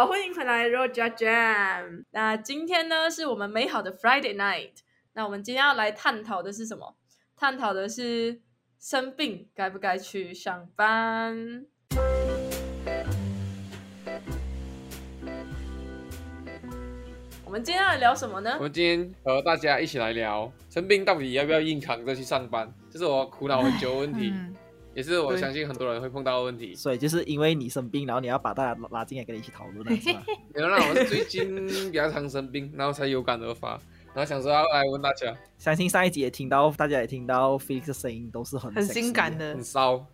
好，欢迎回来 Roger Jam。那今天呢，是我们美好的 Friday night。那我们今天要来探讨的是什么？探讨的是生病该不该去上班。我们今天要来聊什么呢我？们今天和大家一起来聊生病到底要不要硬扛着去上班，这是我苦恼很久的问题，嗯，也是我相信很多人会碰到的问题。所以就是因为你生病，然后你要把大家拉进来跟你一起讨论的是吧？没有啦，我是最近比较常生病，然后才有感而发，然后想说要来问大家，相信上一集也听到，大家也听到 Felix 的声音都是很很性感的很，骚，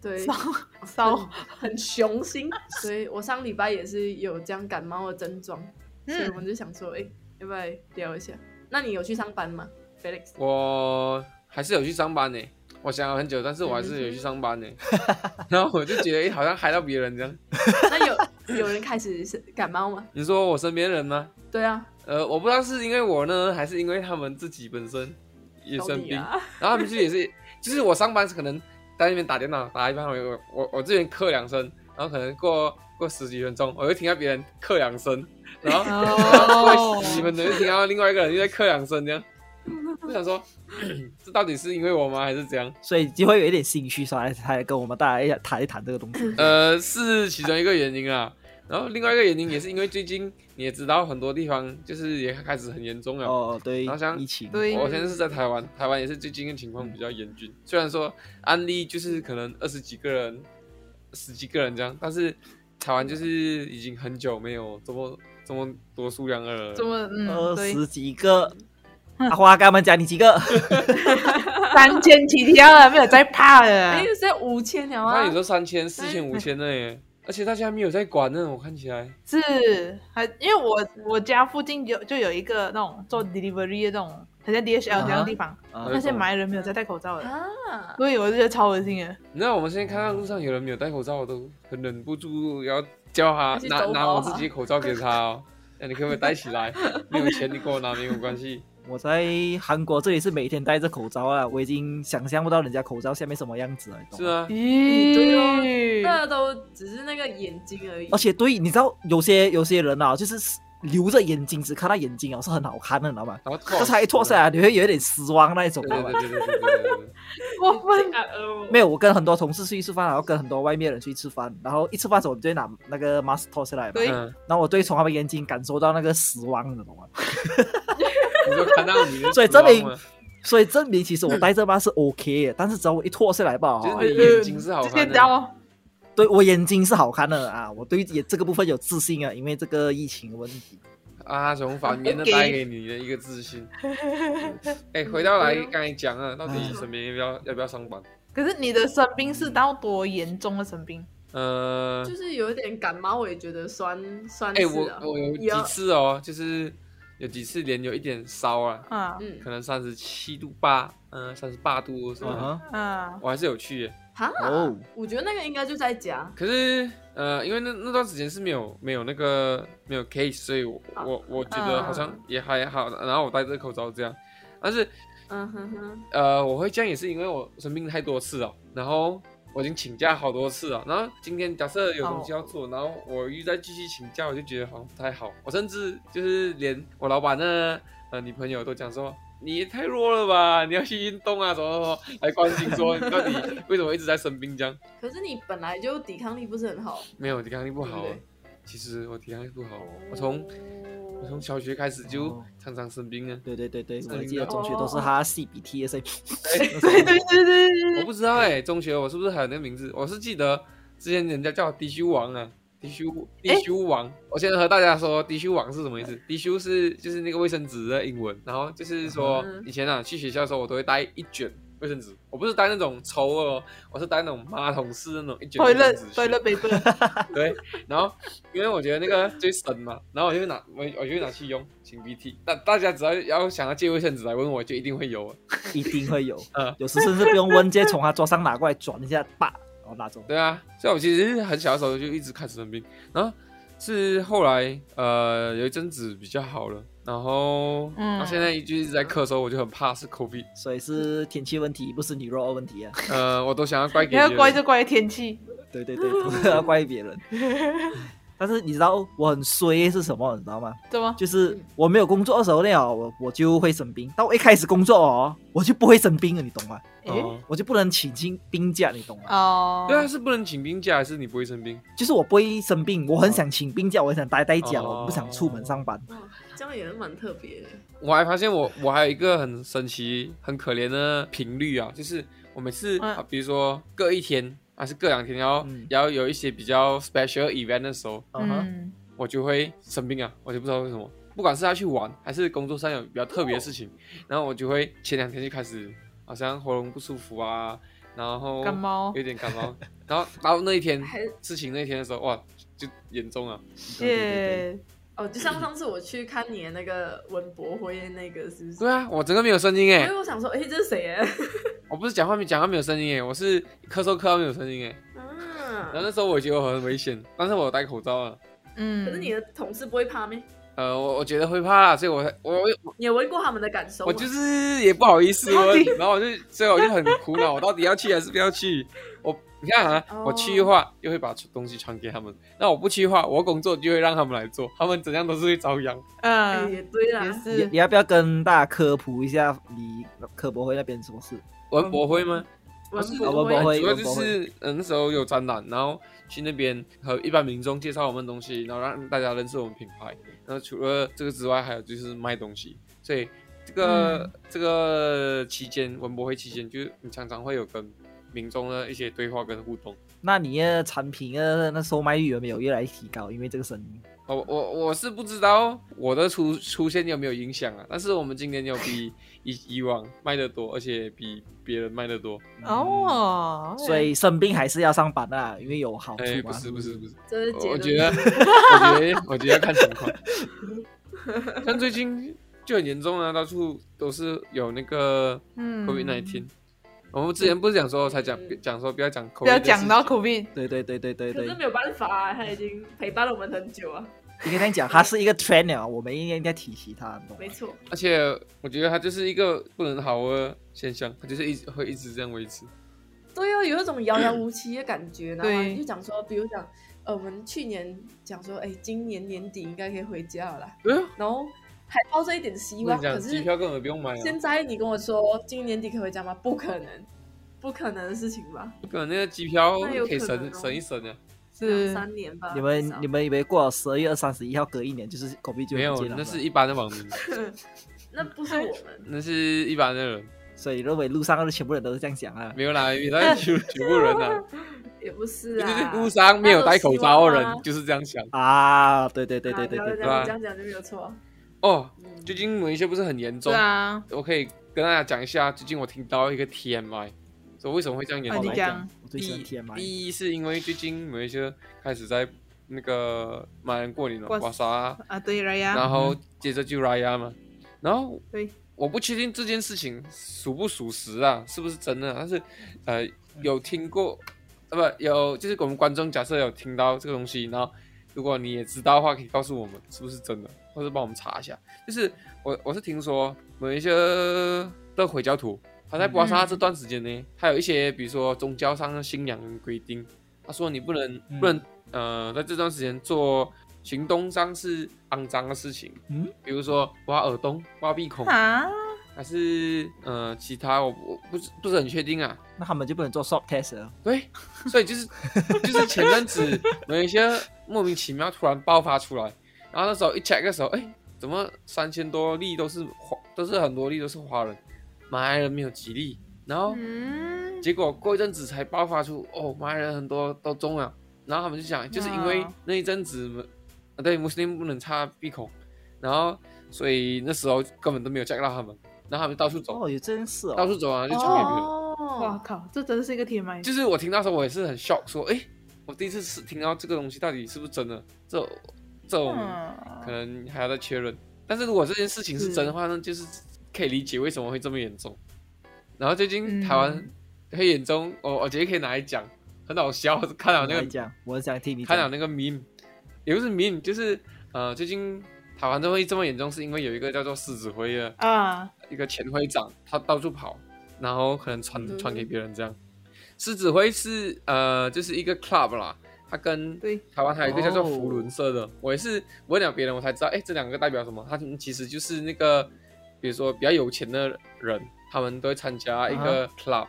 对，骚 骚，很雄心。所以我上礼拜也是有这样感冒的症状，所以我们就想说，哎、要不要来聊一下？那你有去上班吗，Felix？我还是有去上班呢。我想了很久，但是我还是有去上班呢。然后我就觉得，哎，好像害到别人这样。那有有人开始是感冒吗？你说我身边人吗？对啊，呃，我不知道是因为我呢，还是因为他们自己本身也生病。啊，然后他们就也是，就是我上班是可能在那边打电脑打一半，我我我这边咳两声，然后可能过过十几分钟，我又听到别人咳两声，然后然后过十几分钟又听到另外一个人又在咳两声，这样，我想说，这到底是因为我吗，还是怎样？所以就会有一点兴趣，所以才跟我们大家一起谈一谈这个东西。呃，是其中一个原因啊。然后另外一个原因也是因为最近你也知道很多地方就是也开始很严重了，哦，对好像，疫情，对我现在是在台湾，台湾也是最近的情况比较严峻。虽然说案例就是可能二十几个人、十几个人这样，但是台湾就是已经很久没有这么这么多数量了。这么嗯，二，十几个。阿 花，跟他们讲你几个？三千起跳了，没有在怕的哎，，现在五千了啊我看你！说三千、四千、五千的耶，而且大家没有在管呢，我看起来。是还因为我我家附近有就有一个那种做 delivery 的那种，好像 DHL 这样的地方，啊那些买的人没有在戴口罩的，啊，所以我就觉得超恶心的。你知道我们现在看到路上有人没有戴口罩，我都很忍不住要叫他拿拿我自己口罩给他哦。那你可不可以戴起来？没有钱你给我拿没有关系。我在韩国这里是每天戴着口罩啊，我已经想象不到人家口罩下面什么样子了。是啊，咦、嗯，对，大家都只是那个眼睛而已。而且对，你知道有些有些人啊，就是留着眼睛只看到眼睛啊，是很好看的，你知道吗？这才一脱下来，你会有点失望那一种，对吧？过分啊！没有，我跟很多同事去吃饭，然后跟很多外面人去吃饭，然后一吃饭的时候，我们就拿那个 mask 脱下来嘛。对。然后我对从他们眼睛感受到那个死亡，你懂吗？你就看到你的所以证明所以证明其实我戴这 mask 是 OK 的，但是只要我一脱下来吧，就是眼睛是好看的。对我眼睛是好看的啊，我对也这个部分有自信啊，因为这个疫情的问题。啊，从反面的带给你的一个自信。哎，回到来刚才讲啊，到底身边要不要要不要上班？可是你的生病是到多严重的生病？呃，就是有点感冒，我也觉觉得酸酸哎，是我啊。我有几次哦，就是有几次脸有一点烧啊，啊嗯，可能三十七度八，嗯，三十八度什么的，嗯我还是有去耶。哈，哦，我觉得那个应该就在家。可是呃，因为那那段时间是没有没有那个没有 case，所以我我我觉得好像也还好。然后我戴着口罩这样，但是嗯哼哼，呃，我会这样也是因为我生病太多次了，然后我已经请假好多次了。然后今天假设有东西要做，然后我又再继续请假，我就觉得好像不太好。我甚至就是连我老板的呃女朋友都讲说。你也太弱了吧！你要去运动啊，什么什么，来关心说你到底为什么一直在生病这样？可是你本来就抵抗力不是很好，没有抵抗力不好、啊对不对。其实我抵抗力不好，我从我从小学开始就哦常常生病啊。对对对对，我还记得中学都是他吸鼻涕的声音。对对对对对我不知道哎、中学我是不是还有那个名字？我是记得之前人家叫我低修王啊，低修低修王。我先和大家说低修王是什么意思？低修是就是那个卫生纸的英文，然后就是说嗯以前啊去学校的时候我都会带一卷卫生纸，我不是带那种抽哦，我是带那种马桶式那种一卷卫生纸去。toilet paper，对，然后因为我觉得那个最省嘛，然后我就拿我我就拿去用擤鼻涕。大大家只要要想要借卫生纸来问我，就一定会有。一定会有 嗯，有时甚至不用问，直接从他桌上拿过来转一下，叭，然后拿走。对啊，所以我其实很小的时候就一直开始生病，然后是后来呃有一阵子比较好了，然后嗯到现在就一直在咳嗽，我就很怕是 COVID，所以是天气问题，不是你肉的问题啊。呃，我都想要怪给别人。怪就怪天气。对对对，不是要怪别人。但是你知道我很衰是什么？你知道吗？怎么？就是我没有工作的时候呢，我我就会生病。但我一开始工作哦，我就不会生病了，你懂吗？诶哦，我就不能请请病假，你懂吗？哦，对啊，是不能请病假，还是你不会生病？就是我不会生病，我很想请病假，我很想待在家，哦我不想出门上班。哇，这样也是蛮特别的。我还发现我我还有一个很神奇、很可怜的频率啊，就是我每次、嗯啊，比如说隔一天还是隔两天，然后、嗯然后有一些比较 special event 的时候，嗯哼，嗯，我就会生病啊，我就不知道为什么。不管是要去玩，还是工作上有比较特别的事情，然后我就会前两天就开始好像喉咙不舒服啊，然后感冒有点感冒，然后到那一天事情那天的时候，哇，就严重了。对对对对耶，哦，就像上次我去看你的那个文博会那个，是不是？对啊，我整个没有声音哎因为，我想说，哎，这是谁哎？我不是讲话没讲话没有声音哎，我是咳嗽咳到没有声音哎。然后嗯，那时候我觉得我很危险，但是我有戴口罩啊。嗯，可是你的同事不会怕咩？呃，我我觉得会怕，所以我我我你有问过他们的感受？我就是也不好意思问，然后我就所以我就很苦恼，我到底要去还是不要去？我你看啊，哦我去的话又会把东西传给他们，那我不去的话，我工作就会让他们来做，他们怎样都是会遭殃。哎嗯，也对啦也，你是你，要不要跟大家科普一下你科博会那边什么事？文博会吗？文是博会主要就是嗯那时候有展览，然后去那边和一般民众介绍我们东西，然后让大家认识我们品牌。然后除了这个之外，还有就是卖东西。所以这个、嗯这个期间，文博会期间，就是你常常会有跟民众的一些对话跟互动。那你的产品的那售卖率有没有越来越提高？因为这个声音，我我我是不知道我的出出现有没有影响啊，但是我们今年有比以以往卖的多，而且比别人卖的多。哦，所以生病还是要上班啊，因为有好处哎，嘛。不是不是不是，这是结论。我觉得，我觉得，我觉得要看情况。像最近就很严重啊，到处都是有那个嗯。COVID nineteen。我们之前不是讲说才讲嗯。讲说不要讲 COVID，不要讲到的事情。COVID，对对对对对对。可是，没有办法啊，他已经陪伴了我们很久啊，应该这样讲，他是一个 trainer，，我们应该应该提起它，你懂吗没错。而且我觉得他就是一个不能好的现象，他就是一直会一直这样维持。对哦，有一种遥遥无期的感觉，然后就讲说，比如讲，呃，我们去年讲说，哎，今年年底应该可以回家了啦，对啊，然后还抱着一点希望，可是机票根本不用买啊，现在你跟我说今年年底可以回家吗？不可能，不可能的事情吧？可能那个机票可以省可哦省一省啊。两是三年吧。你们你们以为过了十二月二三十一号隔一年就是 COVID 就没有，了那是一般的网民，那不是我们，那是一般的人，所以认为路上的全部人都是这样想啊。没有啦，没有啦，全全部人啊。也不是对对对，啊。路上没有戴口罩的人就是这样想。啊，对对对对对对对，这样讲就没有错。哦，嗯最近某一些不是很严重对，啊，我可以跟大家讲一下，最近我听到一个 TMI，说为什么会这样严重啊你讲。好来讲，第。第一是因为最近某一些开始在那个马来人过年了，过瓦莎啊，啊对了呀，然后接着就 Raya 嘛，然后对，我不确定这件事情属不属实啊，是不是真的？但是呃，有听过，呃不有，就是我们观众假设有听到这个东西，然后如果你也知道的话，可以告诉我们是不是真的，或者帮我们查一下。就是我我是听说某一些的回教徒，他在巴沙这段时间呢，还有一些比如说宗教上的信仰跟规定，他说你不能不能呃在这段时间做行动上是肮脏的事情，嗯，比如说挖耳洞、挖鼻孔，啊，还是呃其他我我不是不是很确定啊。那他们就不能做 swab test 了。对，所以就是 就是前阵子有一些莫名其妙突然爆发出来，然后那时候一 check 的时候，哎，怎么三千多例都是华，都是很多例都是华人，马来人没有吉利，然后嗯，结果过一阵子才爆发出，哦，马来人很多都中了，然后他们就想，就是因为那一阵子，啊对，穆斯林不能插鼻孔，然后所以那时候根本都没有 check 到他们，然后他们到处走，哦，也真是哦。到处走啊，就传给别人。哇哦，靠，这真是一个铁麦，就是我听到时候，我也是很 shock，说，哎，我第一次是听到这个东西到底是不是真的？这这我们可嗯，能还要再确认。但是如果这件事情是真的话，那就是可以理解为什么会这么严重。然后最近嗯台湾很严重，我我觉得可以拿来讲，很好笑。看到那个我想听你。看到那个 meme，也不是 meme，就是呃，最近台湾这会这么严重，是因为有一个叫做狮子会的啊，一个前会长，他到处跑，然后可能传嗯传给别人这样。狮子会是呃，就是一个 club 啦，他跟对台湾还有一个叫做哦福伦社的，我也是问了别人我才知道，哎，这两个代表什么？他其实就是那个，比如说比较有钱的人，他们都会参加一个 club，、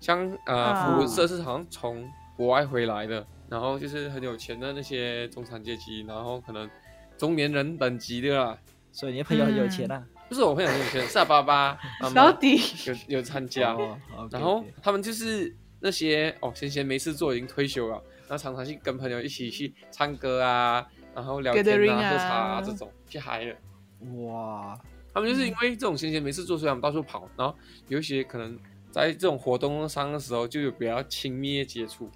像呃啊。福伦社是好像从国外回来的，然后就是很有钱的那些中产阶级，然后可能中年人等级的啦，所以你的朋友很有钱啊。不是我朋友很有钱，是他爸爸妈妈到底有有参加，哦然后他们就是那些哦闲闲没事做已经退休了，然后常常去跟朋友一起去唱歌啊，然后聊天啊。喝茶啊这种去嗨了。哇，他们就是因为这种闲闲没事做，所以他们到处跑，然后有一些可能在这种活动上的时候就有比较亲密的接触。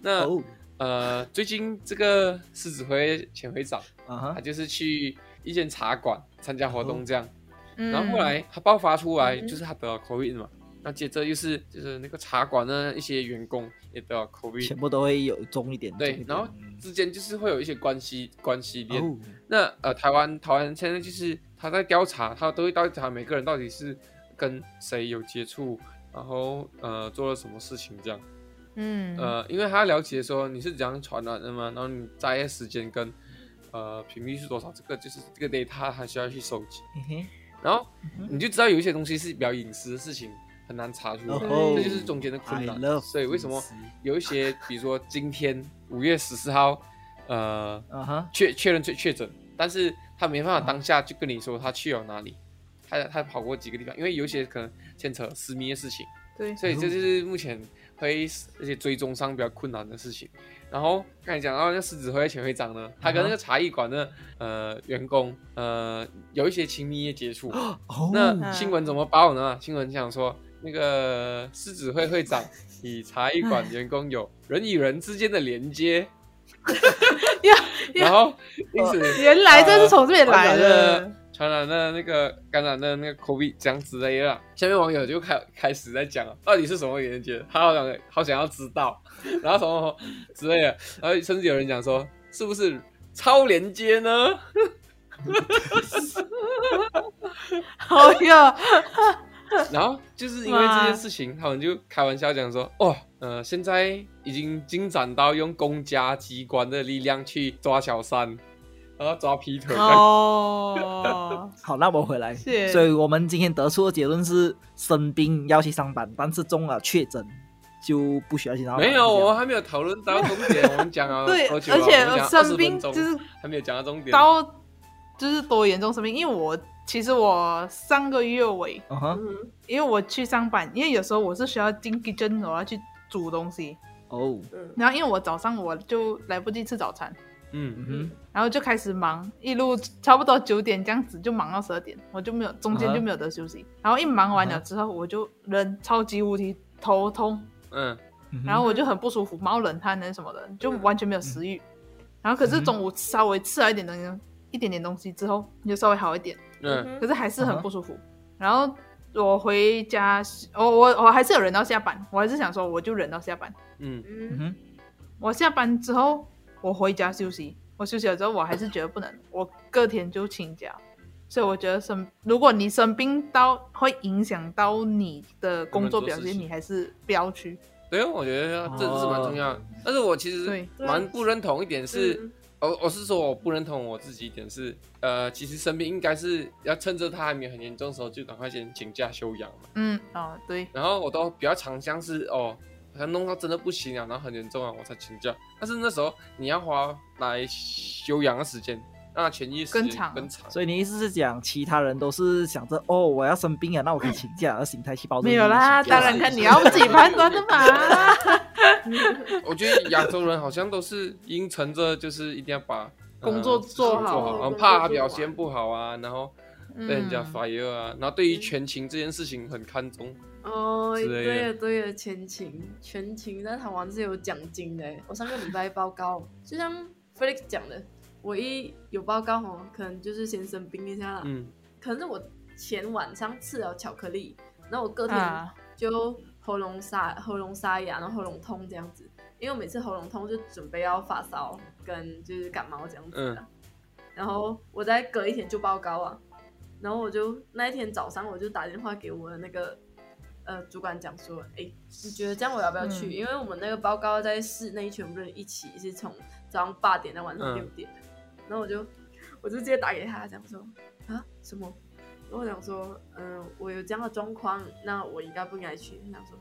那哦，呃，最近这个狮子会前会长，啊哈，他就是去一间茶馆参加活动这样。嗯然后后来他爆发出来，嗯就是他得了 COVID 嘛。那接着又是就是那个茶馆的一些员工也得了 COVID，全部都会有重一点。对点然后嗯之间就是会有一些关系关系链。哦，那呃，台湾台湾现在就是他在调查，他都会调查每个人到底是跟谁有接触，然后呃做了什么事情这样。嗯呃，因为他要了解说你是怎样传染的嘛，然后你在的时间跟呃频率是多少，这个就是这个 data 还需要去收集。然后你就知道有一些东西是比较隐私的事情，很难查出来，哦这就是中间的困难。所以为什么有一些，比如说今天五月十四号，呃，确确认确确诊，但是他没办法当下就跟你说他去了哪里，他他跑过几个地方，因为有些可能牵扯私密的事情，对，所以这就是目前会那些追踪上比较困难的事情。然后刚才讲到那狮子会前会长呢，他跟那个茶艺馆的呃员工呃有一些亲密的接触，哦，那新闻怎么报呢？新闻讲说，那个狮子会会长 与茶艺馆员工有人与人之间的连接，呀 然后因此原来这是从这边来的。传染的那个感染的那个 COVID 这样之类的啦。下面网友就开开始在讲了，到底是什么连接？他好想好想要知道，然后什么之类的，然后甚至有人讲说，是不是超连接呢？好呀，然后就是因为这件事情，他们就开玩笑讲说，哦，呃，现在已经进展到用公家机关的力量去抓小三，然后抓劈腿。哦，好，那我回来。是所以我们今天得出的结论是，生病要去上班，但是中了确诊就不需要去上班。没有，我还没有讨论到重点，我们讲 啊对，而且生20分钟病就是还没有讲到重点。到就是多严重生病，因为我其实我上个月尾，嗯哼，嗯因为我去上班，因为有时候我是需要进 kitchen，我要去煮东西，哦，嗯。然后因为我早上我就来不及吃早餐，嗯嗯然后就开始忙，一路差不多九点这样子就忙到十二点，我就没有中间就没有得休息。然后一忙完了之后，我就人超级无敌头痛，嗯。然后我就很不舒服，冒冷汗那什么的，就完全没有食欲。然后可是嗯中午稍微吃了一点东西，一点点东西之后就稍微好一点，嗯。可是还是很不舒服。然后我回家，我我我还是有忍到下班，我还是想说我就忍到下班。嗯嗯我下班之后，我回家休息。我休息了之后，我还是觉得不能，我隔天就请假。所以我觉得生，如果你生病到会影响到你的工作表现，你还是不要去。对啊，我觉得这是蛮重要的。但是我其实对蛮不认同一点是，嗯我我是说我不认同我自己一点是，呃，其实生病应该是要趁着他还没有很严重的时候，就赶快先请假休养嘛。嗯，哦，对，然后我都比较常像是哦，好像弄到真的不行啊，然后很严重啊，我才请假。但是那时候你要花来休养的时间，让他痊愈的时间更长更长。所以你意思是讲，其他人都是想着哦，我要生病啊，那我可以请假，而心态去包着没有啦，当然看你要自己判断的嘛。我觉得亚洲人好像都是应承着，就是一定要把工作呃做好然后怕他表现不好啊，然后被人家嗯 fire 啊，然后对于全勤这件事情很看重。哦，对呀对呀，全勤全勤在台湾是有奖金的。我上个礼拜报告，就像 Felix 讲的，我一有报告哦，可能就是先生病一下啦，嗯。可能是我前晚上吃了巧克力，然后我隔天啊，就喉咙沙喉咙沙哑，然后喉咙痛这样子。因为我每次喉咙痛就准备要发烧跟就是感冒这样子的，然后我在隔一天就报告啊，然后我就那一天早上我就打电话给我的那个呃主管讲说，哎，你觉得这样我要不要去？嗯因为我们那个报告在室内全部人一起是从早上八点到晚上嗯六点，然后我就我就直接打给他讲说啊什么？我想说，嗯、我有这样的状况，那我应该不应该去？他想说，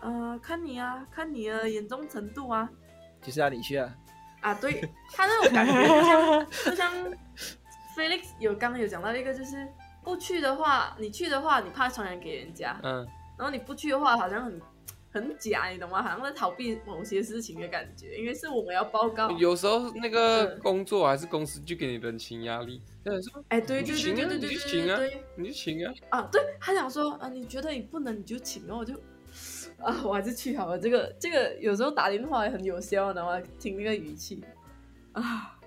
呃，看你啊，看你的严重程度啊。就是要你去啊。啊，对他那种感觉就像就像 Felix 有刚刚有讲到一个，就是不去的话，你去的话，你怕传染给人家，嗯，然后你不去的话，好像很很假，你懂吗？好像在逃避某些事情的感觉，因为是我们要报告。有时候那个嗯工作还是公司就给你人情压力，就是说哎，对对对对对对你就请啊对对对你就请啊，啊！对他想说啊，你觉得你不能你就请，然后我就 啊，我还是去好了。这个这个有时候打电话也很有效，然后听那个语气啊，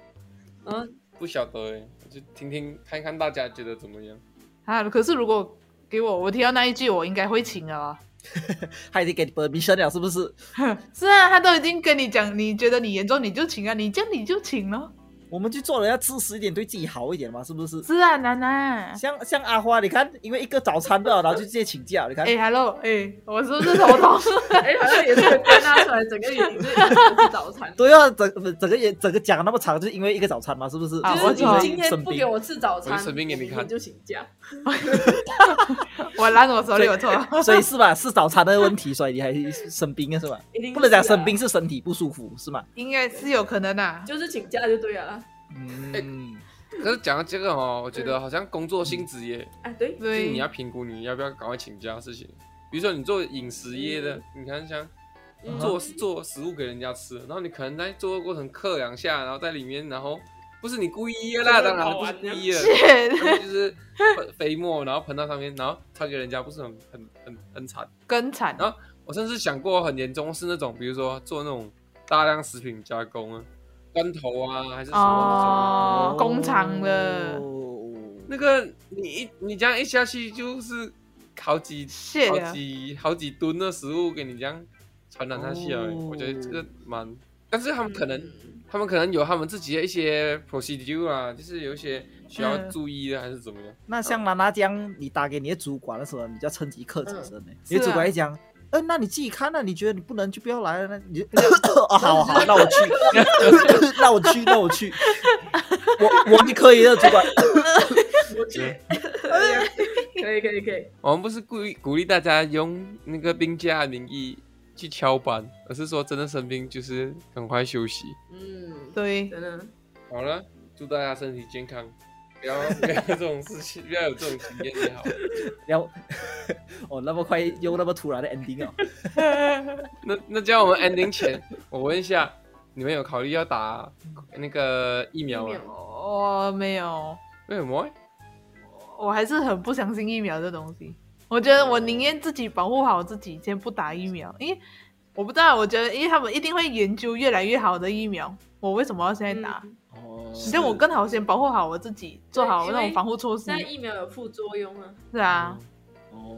然后不晓得哎，就听听看看大家觉得怎么样。啊，可是如果给我，我听到那一句，我应该会请啊。他已经给你 permission 了，是不是？是啊，他都已经跟你讲，你觉得你严重你就请啊，你这样你就请咯。我们去做人要自私一点，对自己好一点嘛，是不是？是啊，楠楠。像像阿花，你看，因为一个早餐不了，然后就直接请假，你看，哎，hello，哎，我是不是头痛？哎，好像也是归纳出来整个原因，就是早餐。对啊，整整个也整个讲那么长，就是因为一个早餐嘛，是不是？啊我今天不给我吃早餐，我就生病给你看我明天就请假。我烂我手里有错。所以是吧？是早餐的问题，所以你还生病了是吧？一定不能讲啊生病，是身体不舒服是吗？应该是有可能啊。就是请假就对了啦。嗯，可是讲到这个哦，我觉得好像工作性质也，哎，对，就是对，你要评估你要不要赶快请假的事情。比如说你做饮食业的，你看像嗯做做食物给人家吃，然后你可能在做的过程刻两下，然后在里面，然后不是你故意的啦，这个当然不是故意的 就是飞沫，然后喷到上面，然后传给人家，不是很很很很惨。更惨。然后我甚至想过很严重是那种，比如说做那种大量食品加工啊，罐头啊，还是什么哦，工厂的。哦。那个你一你这样一下去就是好几好谢啊，几好几吨的食物给你这样传染下去啊，哦。我觉得这个蛮，但是他们可能。嗯。他们可能有他们自己的一些 procedure 啊，就是有一些需要嗯注意的，还是怎么样？那像娜娜这样，你打给你的主管的时候，你就要趁机克制声呢。是你的主管啊一讲，呃，那你自己看啊，你觉得你不能就不要来了，那 你就哦，好好，那我去，那我去，那我去，我我你可以的，主管。我去，可以可以可以，我们不是故意鼓励大家用那个病假的名义去翘班，而是说真的生病就是赶快休息。嗯，对，真的，好了，祝大家身体健康，不要不要有这种事情，不要有这种经验也好。然后，哦，那么快又那么突然的 ending 哦。那那叫我们 ending 前，我问一下，你们有考虑要打那个疫苗吗我没有，为什么？我还是很不相信疫苗这东西。我觉得我宁愿自己保护好自己，先不打疫苗，因为我不知道，我觉得因为他们一定会研究越来越好的疫苗，我为什么要现在打？嗯哦，这样我更好先保护好我自己，做好那种防护措施现。在疫苗有副作用啊，是啊，哦，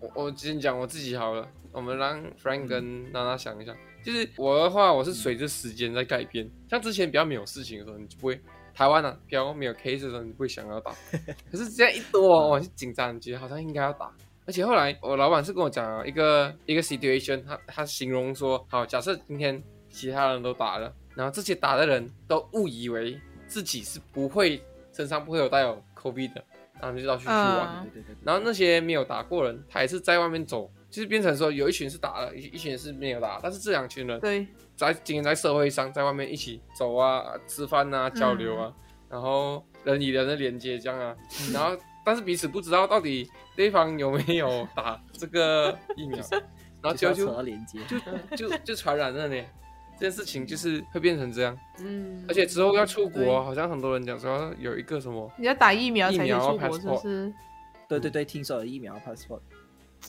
我我先讲我自己好了，我们让 Frank 跟娜娜想一下。就是我的话，我是随着时间在改变。像之前比较没有事情的时候，你就不会台湾啊，比较没有 case 的时候，你不会想要打。可是这样一多，我就紧张，觉得好像应该要打。而且后来我老板是跟我讲了一个一个 situation，他他形容说，好，假设今天其他人都打了，然后这些打的人都误以为自己是不会身上不会有带有 COVID 的，然后就到处去玩。嗯对对对，然后那些没有打过人，他也是在外面走，就是变成说有一群是打了，一一群是没有打，但是这两群人对，在今天在社会上，在外面一起走啊、吃饭啊、交流啊，然后人与人的连接这样啊，然后但是彼此不知道到底对方有没有打这个疫苗，然后就就就。就就就传染了呢。这件事情就是会变成这样，嗯，而且之后要出国，好像很多人讲说有一个什么你要打疫苗才可以疫苗出国，是不是？对对对，听说有疫苗 passport。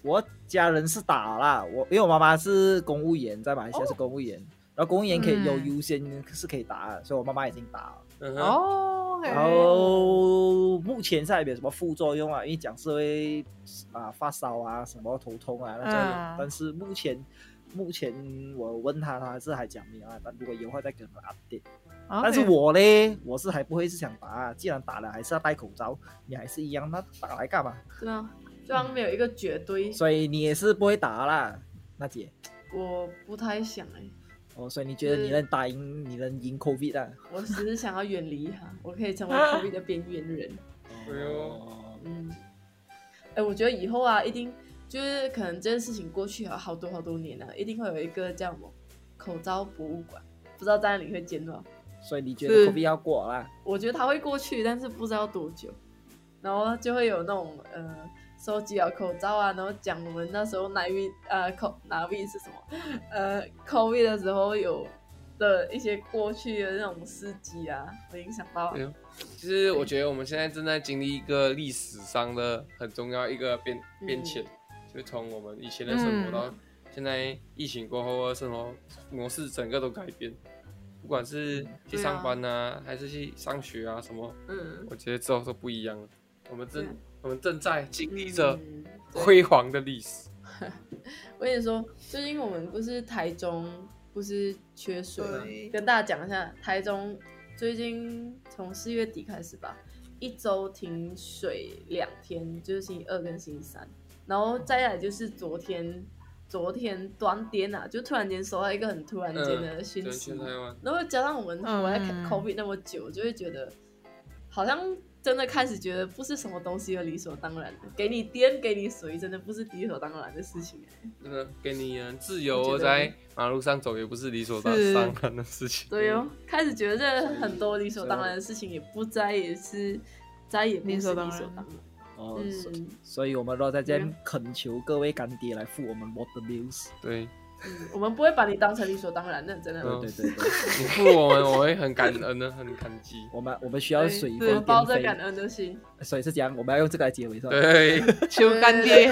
我家人是打啦，我因为我妈妈是公务员，在马来西亚是公务员，然后公务员可以有嗯优先是可以打的，所以我妈妈已经打了。嗯哼哦，OK，然后目前是还没有什么副作用啊，因为讲是会啊发烧啊，什么头痛啊那种，嗯但是目前目前我问他，他是还讲没有啊，但如果有的话再跟他 update。但是我嘞，我是还不会是想打啊，既然打了还是要戴口罩，你还是一样，那打来干嘛？对啊，就好像没有一个绝对，所以你也是不会打啦，娜姐。我不太想哎、哦，所以你觉得你能打赢，你能赢 COVID 啊？我只是想要远离它，我可以成为 COVID 的边缘人。哎呦哦，嗯，哎、我觉得以后啊，一定就是可能这件事情过去了好多好多年了、啊一定会有一个叫什么口罩博物馆，不知道在哪里会见到。所以你觉得是 COVID 要过啦？我觉得它会过去，但是不知道多久。然后就会有那种呃，收集了口罩啊，然后讲我们那时候哪位呃口哪位是什么？呃 COVID 的时候有的一些过去的那种事迹啊，我影响到其实我觉得我们现在正在经历一个历史上的很重要一个变嗯。变迁，就从我们以前的生活到现在疫情过后的生活模式整个都改变，不管是去上班啊，还是去上学啊什么，嗯，我觉得之后都不一样了。我们正对我们正在经历着辉煌的历史。我跟你说，最近我们不是台中不是缺水吗？跟大家讲一下，台中最近从四月底开始吧，一周停水两天，就是星期二跟星期三，然后再来就是昨天，昨天断电啊，就突然间收到一个很突然间的讯，息。然后加上我们活在嗯 COVID 那么久，就会觉得好像真的开始觉得不是什么东西都理所当然的，给你电给你水，真的不是理所当然的事情哎。真的给你自由在马路上走，也不是理所当当然的事情。对哦，开始觉得这很多理所当然的事情也不再也是，再也不是理所当然。哦，所以我们都在这边恳求各位干爹来付我们 water bills。对，嗯，我们不会把你当成理所当然的，真的。嗯对对对对，你付我们，我会很感恩的，很感激。我们我们需要水我费、们抱着感，恩的心，所以是这样，我们要用这个来结尾是吧？对，求干爹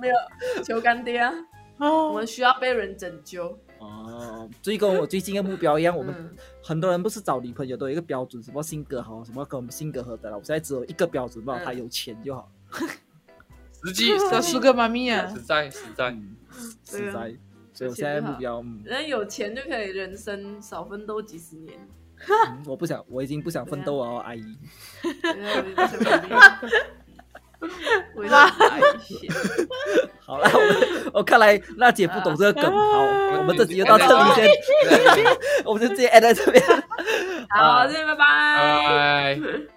没有求干爹啊，我哦，们需要被人拯救。哦，所以跟我最近的目标一样，我们嗯很多人不是找女朋友都有一个标准，什么性格好，什么跟我们性格合得来。我现在只有一个标准，不嗯他有钱就好。实际小实际苏格妈咪啊实，在实在，实在。所以我现在目标，嗯，人有钱就可以人生少奋斗几十年。嗯我不想，我已经不想奋斗了哦，阿姨。为什么来一些？好了，我 我看来娜姐不懂这个梗，好，我们这集就到这里啊先，我们就直接 end 在这边。好，再见，拜拜。拜。